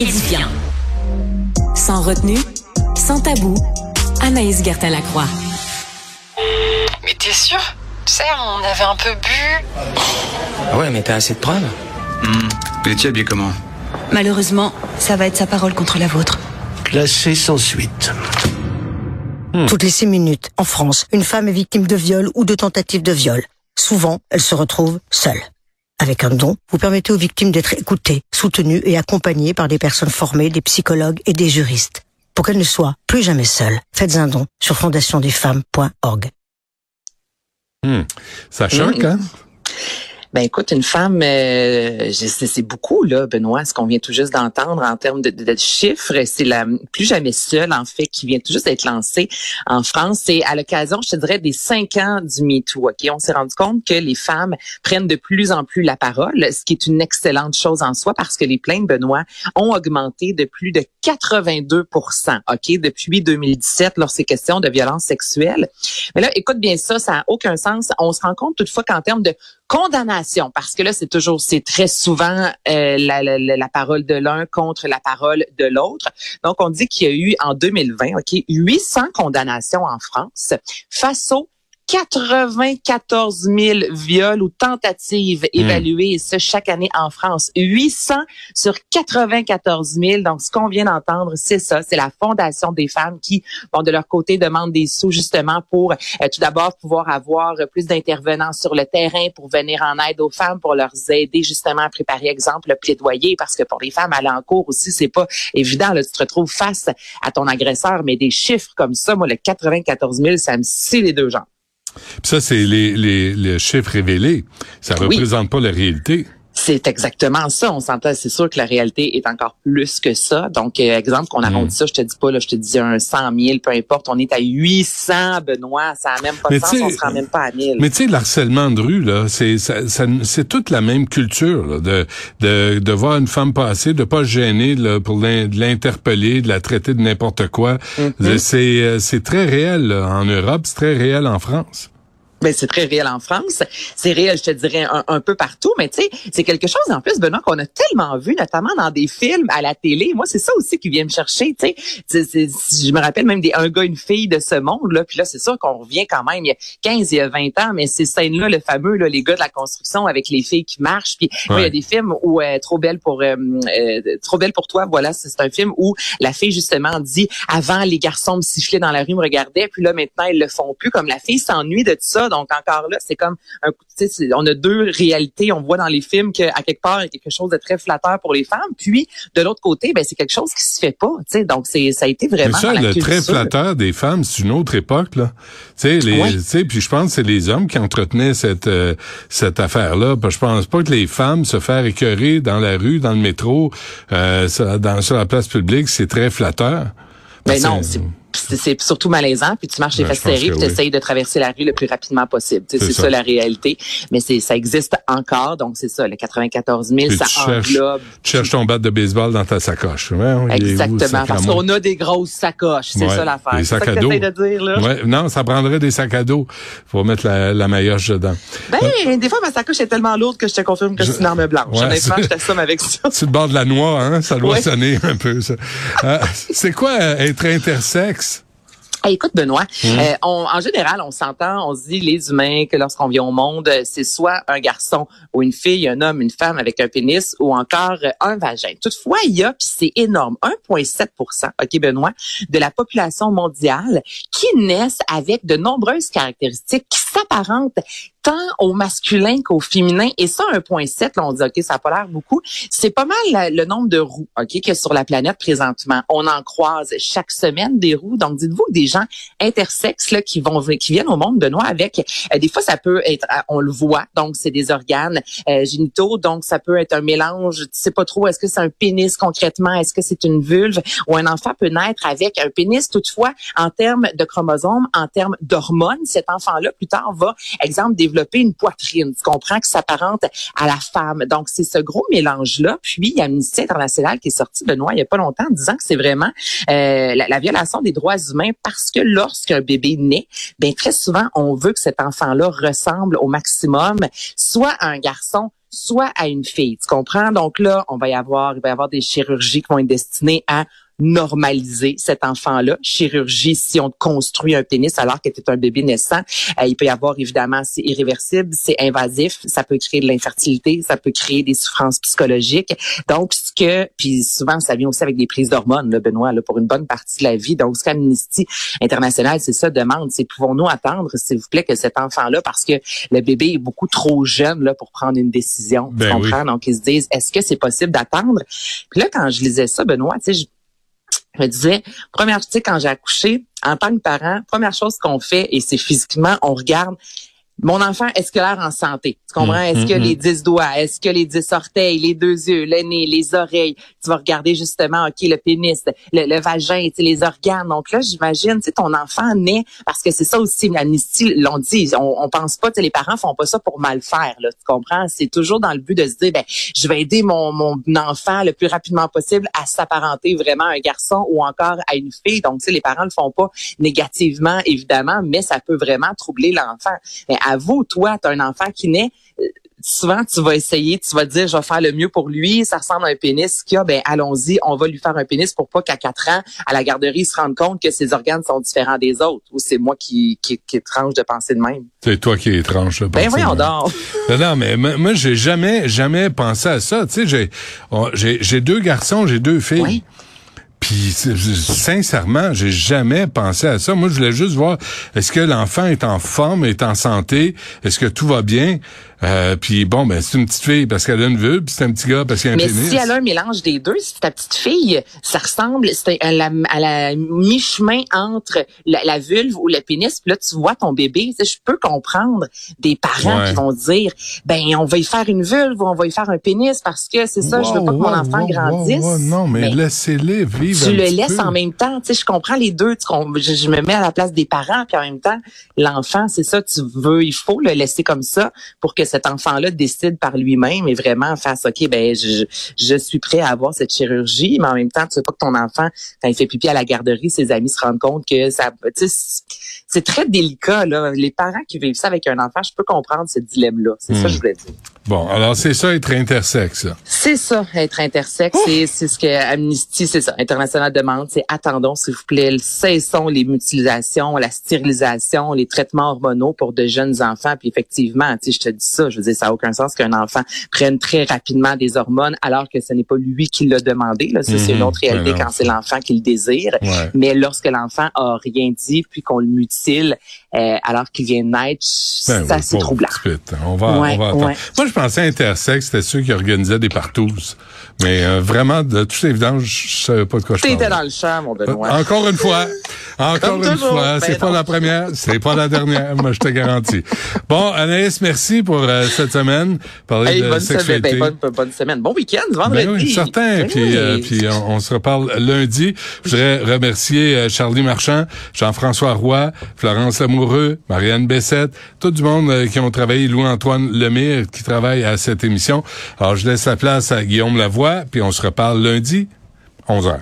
Édifiant. Sans retenue, sans tabou, Anaïs Gertin-Lacroix. Mais t'es sûr? Tu sais, on avait un peu bu. Ah ouais, mais t'as assez de preuves Hum. Et tu habillé comment? Malheureusement, ça va être sa parole contre la vôtre. Classé sans suite. Toutes les six minutes, en France, une femme est victime de viol ou de tentative de viol. Souvent, elle se retrouve seule. Avec un don, vous permettez aux victimes d'être écoutées, soutenues et accompagnées par des personnes formées, des psychologues et des juristes. Pour qu'elles ne soient plus jamais seules, faites un don sur fondationdesfemmes.org. Hmm. Ça choque, hein? Ben écoute, une femme, euh, c'est beaucoup là, Benoît, ce qu'on vient tout juste d'entendre en termes de, chiffres. C'est la plus jamais seule en fait qui vient tout juste d'être lancée en France. C'est à l'occasion, je te dirais, des cinq ans du MeToo. Ok, on s'est rendu compte que les femmes prennent de plus en plus la parole, ce qui est une excellente chose en soi parce que les plaintes, Benoît, ont augmenté de plus de 82% Ok, depuis 2017, lorsqu'il est question de violence sexuelle. Mais là, écoute bien ça, ça n'a aucun sens. On se rend compte toutefois qu'en termes de condamnation, parce que là, c'est toujours, c'est très souvent euh, la, la- la- parole de l'un contre la parole de l'autre. Donc, on dit qu'il y a eu en 2020, OK, 800 condamnations en France face aux 94 000 viols ou tentatives évaluées, et ce, chaque année en France. 800 sur 94 000. Donc, ce qu'on vient d'entendre, c'est ça. C'est la Fondation des femmes qui, bon, de leur côté, demande des sous justement pour euh, tout d'abord pouvoir avoir plus d'intervenants sur le terrain pour venir en aide aux femmes, pour leur aider justement à préparer, exemple, le plaidoyer, parce que pour les femmes, aller en cours aussi, c'est pas évident. Là, tu te retrouves face à ton agresseur, mais des chiffres comme ça, moi, le 94 000, ça me scie les deux jambes. Ça, c'est les, les, les chiffres révélés. Ça Oui. représente pas la réalité. C'est exactement ça. On s'entend, c'est sûr que la réalité est encore plus que ça. Donc, euh, exemple, qu'on arrondit ça, je te dis pas, là, je te dis un 100 000, peu importe, on est à 800, Benoît, ça a même pas de Mais sens, tu sais, on se rend même pas à 1000. Mais tu sais, le harcèlement de rue, là, c'est ça, ça- c'est toute la même culture, là, de, de, de voir une femme passer, de pas se gêner là, pour l'in- de l'interpeller, de la traiter de n'importe quoi. Mm-hmm. C'est euh, c'est très réel là, en Europe, c'est très réel en France. Ben, c'est très réel en France. C'est réel, je te dirais, un, un peu partout. Mais tu sais, c'est quelque chose, en plus, Benoît, qu'on a tellement vu, notamment dans des films, à la télé. Moi, c'est ça aussi qui vient me chercher, tu sais. Je me rappelle même des un gars, une fille de ce monde, là. Puis là, c'est sûr qu'on revient quand même il y a 15, il y a 20 ans. Mais ces scènes-là, le fameux, là, les gars de la construction avec les filles qui marchent. Puis il y a des films où euh, Trop belle pour euh, euh, Trop belle pour toi, voilà, c'est c'est un film où la fille, justement, dit, avant, les garçons me sifflaient dans la rue, me regardaient. Puis là, maintenant, ils le font plus. Comme la fille s'ennuie de tout ça. Donc, encore là, c'est comme un coup, tu sais, c'est- on a deux réalités. On voit dans les films qu'à quelque part, il y a quelque chose de très flatteur pour les femmes. Puis, de l'autre côté, ben, c'est quelque chose qui se fait pas, tu sais. Donc, c'est, ça a été Mais vraiment ça, dans la le très flatteur des femmes, c'est une autre époque, là. Tu sais, les, Oui. tu sais, puis je pense que c'est les hommes qui entretenaient cette euh, cette affaire-là. Parce que Je pense pas que les femmes se faire écœurer dans la rue, dans le métro, euh, sur- dans sur la place publique, c'est très flatteur. Ben Parce non, c'est c'est- c'est surtout malaisant, puis tu marches les Ben, fesses serrées, puis tu essayes de traverser la rue le plus rapidement possible. C'est C'est ça. ça. la réalité. Mais c'est ça existe encore, donc c'est ça, le 94 000, Puis ça tu cherches-. Tu cherches ton bat de baseball dans ta sacoche. Ouais, où, Exactement, parce qu'on a des grosses sacoches, c'est Ouais, ça l'affaire. C'est ça que à dos. t'essayes de dire, là. Ouais, non, ça prendrait des sacs à dos pour mettre la, la maillotche dedans. Ben, des fois, ma sacoche est tellement lourde que je te confirme que c'est une arme blanche. Honnêtement, c'est- je t'assomme avec ça. Sur le bord de la noix, hein, ça doit sonner un peu, ça. Euh, c'est quoi être intersexe? Hey, écoute, Benoît, Hum. euh, on- en général, on s'entend, on se dit, les humains, que lorsqu'on vient au monde, euh, c'est soit un garçon ou une fille, un homme, une femme avec un pénis ou encore euh, un vagin. Toutefois, il y a, puis c'est énorme, 1,7% OK, Benoît, de la population mondiale qui naissent avec de nombreuses caractéristiques qui s'apparentent tant au masculin qu'au féminin. Et ça, 1,7, là, on dit, OK, ça n'a pas l'air beaucoup. C'est pas mal le nombre de roues, OK, a sur la planète présentement. On en croise chaque semaine des roues. Donc, dites-vous que des gens intersexes, là, qui vont, qui viennent au monde de noix avec, euh, des fois, ça peut être, euh, on le voit. Donc, c'est des organes euh, génitaux. Donc, ça peut être un mélange. Tu sais pas trop, est-ce que c'est un pénis concrètement? Est-ce que c'est une vulve? Ou un enfant peut naître avec un pénis. Toutefois, en termes de chromosomes, en termes d'hormones, cet enfant-là, plus tard, va, exemple, développer une poitrine. Tu comprends que ça s'apparente à la femme. Donc, c'est ce gros mélange-là. Puis, il y a Amnesty International qui est sorti, Benoît, il n'y a pas longtemps, disant que c'est vraiment euh, la, la violation des droits humains parce que lorsqu'un bébé naît, ben très souvent, on veut que cet enfant-là ressemble au maximum soit à un garçon soit à une fille. Tu comprends? Donc là, on va y avoir, il va y avoir des chirurgies qui vont être destinées à normaliser cet enfant-là. Chirurgie, si on construit un pénis alors que c'est un bébé naissant, euh, il peut y avoir évidemment, c'est irréversible, c'est invasif, ça peut créer de l'infertilité, ça peut créer des souffrances psychologiques. Donc, ce que, puis souvent, ça vient aussi avec des prises d'hormones, là, Benoît, là, pour une bonne partie de la vie. Donc, ce qu'Amnesty International, c'est ça, demande, c'est pouvons-nous attendre, s'il vous plaît, que cet enfant-là, parce que le bébé est beaucoup trop jeune là pour prendre une décision, Ben tu comprends? Donc, ils se disent, est-ce que c'est possible d'attendre? Puis là, quand je lisais ça, Benoît, tu sais, me disais, première, tu quand j'ai accouché, en tant que parent, première chose qu'on fait, et c'est physiquement, on regarde mon enfant, est-ce qu'il a l'air en santé? Tu comprends? Est-ce que les dix doigts, est-ce que les dix orteils, les deux yeux, le nez, les oreilles, tu vas regarder justement, OK, le pénis, le, le vagin, tu sais, les organes. Donc là, j'imagine, tu sais, ton enfant naît, parce que c'est ça aussi, l'amnistie l'ont dit, on, on pense pas, tu sais, les parents font pas ça pour mal faire, là, tu comprends? C'est toujours dans le but de se dire, ben, je vais aider mon, mon enfant le plus rapidement possible à s'apparenter vraiment à un garçon ou encore à une fille. Donc, tu sais, les parents le font pas négativement, évidemment, mais ça peut vraiment troubler l'enfant. Mais avoue, toi, tu as un enfant qui naît, euh, souvent tu vas essayer, tu vas dire je vais faire le mieux pour lui, ça ressemble à un pénis qu'il a, ben allons-y, on va lui faire un pénis pour pas qu'à 4 ans à la garderie il se rende compte que ses organes sont différents des autres ou c'est moi qui qui, qui est étrange de penser de même. C'est toi qui es étrange. Là, Ben voyons donc. Non, non, mais moi, j'ai jamais, jamais pensé à ça. Tu sais, j'ai, j'ai deux garçons, j'ai deux filles. Oui. Puis sincèrement, j'ai jamais pensé à ça. Moi, je voulais juste voir est-ce que l'enfant est en forme, est en santé, est-ce que tout va bien? Euh, puis bon, ben c'est une petite fille parce qu'elle a une vulve, puis c'est un petit gars parce qu'il a un Mais pénis. si elle a un mélange des deux, si ta petite fille, ça ressemble c'est à la, à la mi-chemin entre la, la vulve ou le pénis, puis là tu vois ton bébé, je peux comprendre des parents Ouais. qui vont dire ben on va y faire une vulve ou on va y faire un pénis parce que c'est ça, je veux pas que mon enfant wow, grandisse. Non, mais, laissez-les vivre. tu un le petit laisses peu. en même temps, tu sais, je comprends les deux, je, je me mets à la place des parents, puis en même temps, l'enfant, c'est ça, tu veux, il faut le laisser comme ça pour que cet enfant-là décide par lui-même et vraiment fasse, ok, ben je, je suis prêt à avoir cette chirurgie, mais en même temps, tu veux pas que ton enfant, quand il fait pipi à la garderie, ses amis se rendent compte que ça, sais, c'est- très délicat là. Les parents qui vivent ça avec un enfant, je peux comprendre ce dilemme-là. C'est ça que je voulais dire. Bon, alors c'est ça être intersexe. C'est ça, être intersexe, c'est c'est ce que Amnesty, c'est ça, International demande, c'est attendons, s'il vous plaît, cessons les mutilations, la stérilisation, les traitements hormonaux pour de jeunes enfants. Puis effectivement, tu je te dis ça, je veux dire, ça n'a aucun sens qu'un enfant prenne très rapidement des hormones alors que ce n'est pas lui qui l'a demandé. Là. Ça, c'est une Mhm. autre réalité non. quand c'est l'enfant qui le désire. Ouais. Mais lorsque l'enfant a rien dit, puis qu'on le mutile difficile euh, alors qu'il vient de naître, Ben ça oui, c'est pauvre troublant. petit pit. On va, Ouais, on va attendre. ouais. Moi, je pensais intersexe, c'était ceux qui organisaient des partous. Mais euh, vraiment, de toute évidence, je savais pas de quoi je T'étais parlais. dans le champ, mon Benoît. Encore une fois, encore une toujours. fois, Ben c'est pas non. la première, c'est pas la dernière, moi je te garantis. Bon, Anaïs, merci pour euh, cette semaine, parler Hey, de bonne, semaine, ben, bonne, bonne semaine. Bon week-end, vendredi. Ben oui, certain. Ben puis, oui. euh, puis on, on se reparle lundi. Je voudrais remercier euh, Charlie Marchand, Jean-François Roy, Florence Marianne Bessette, tout du monde euh, qui ont travaillé, Louis-Antoine Lemire qui travaille à cette émission. Alors, je laisse la place à Guillaume Lavoie, puis on se reparle lundi, 11h.